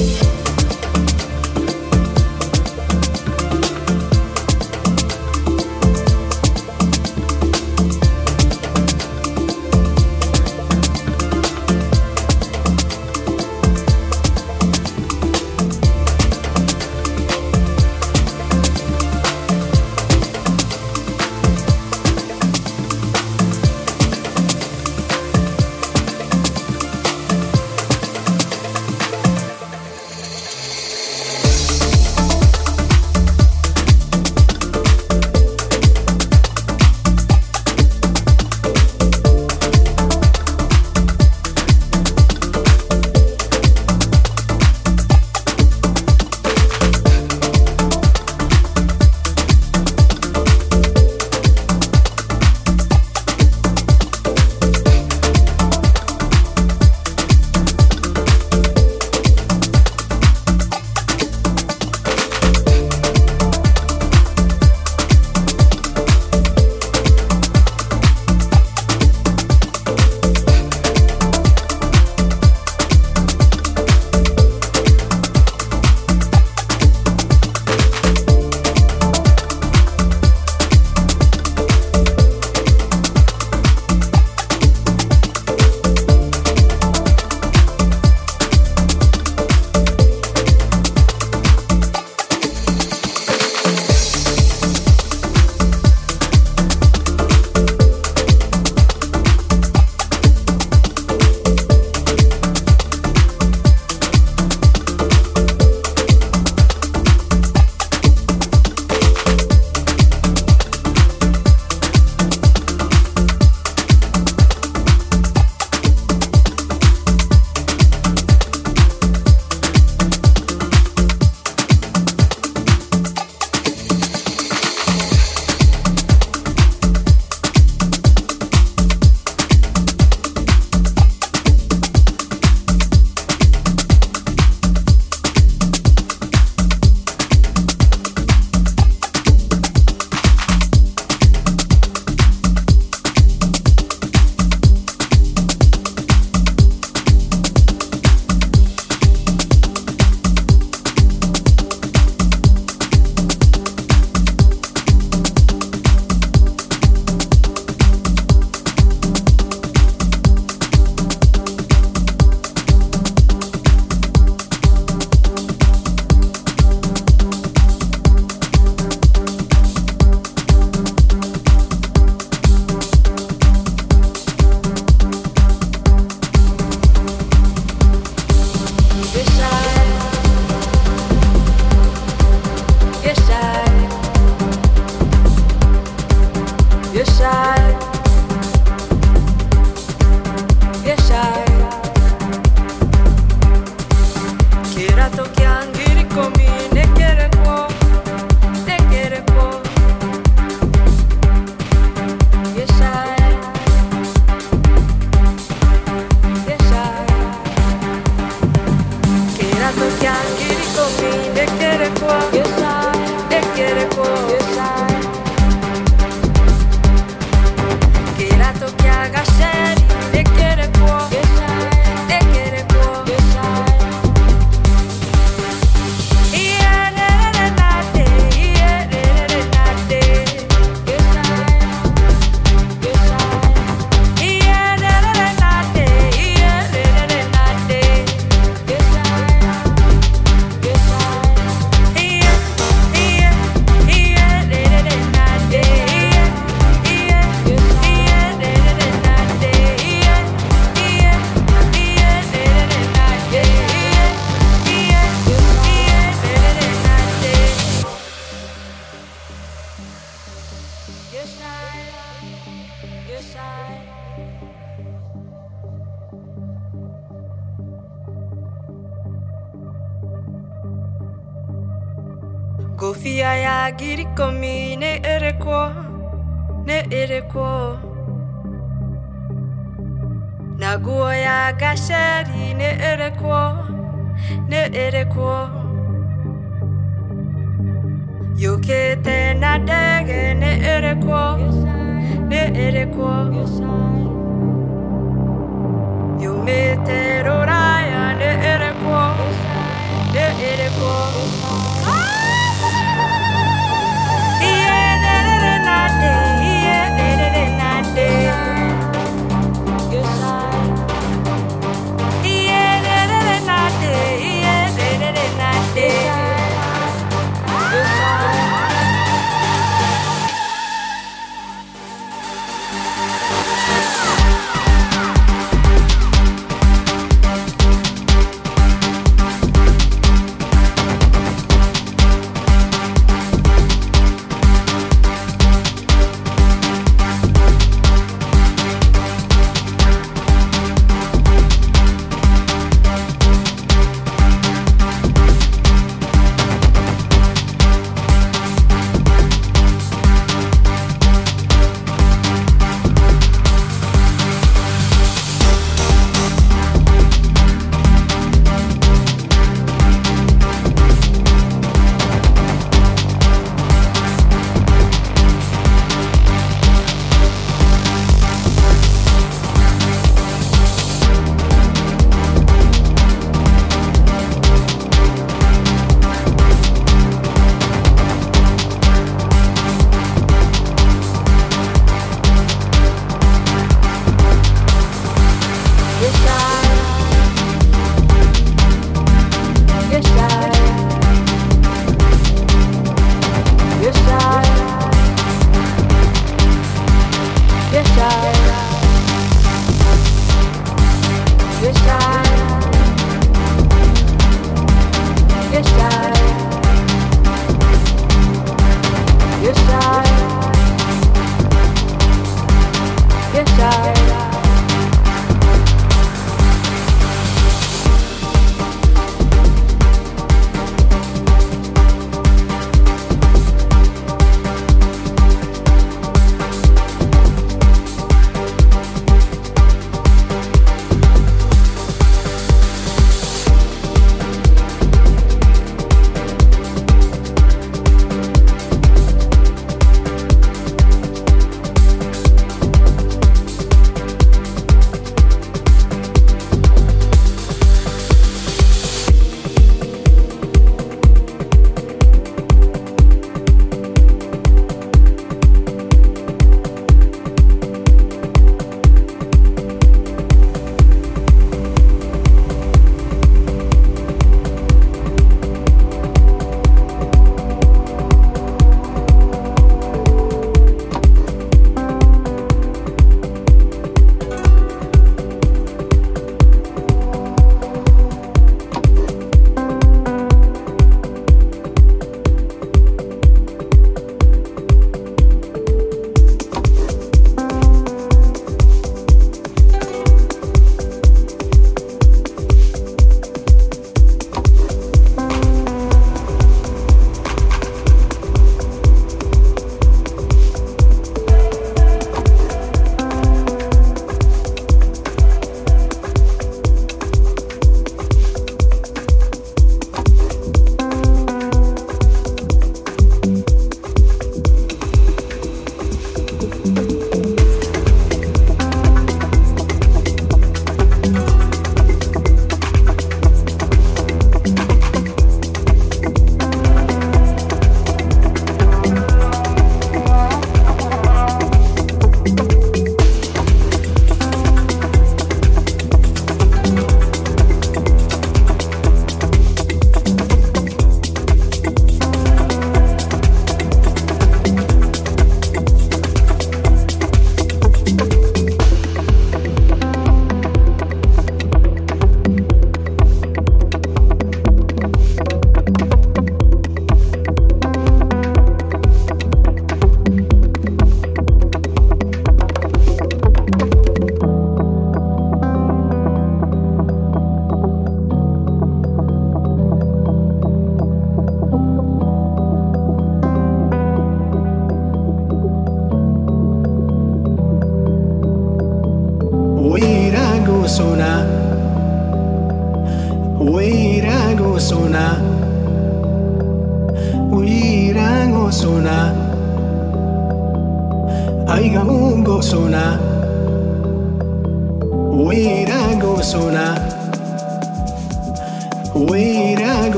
Bye.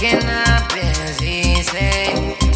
picking up is say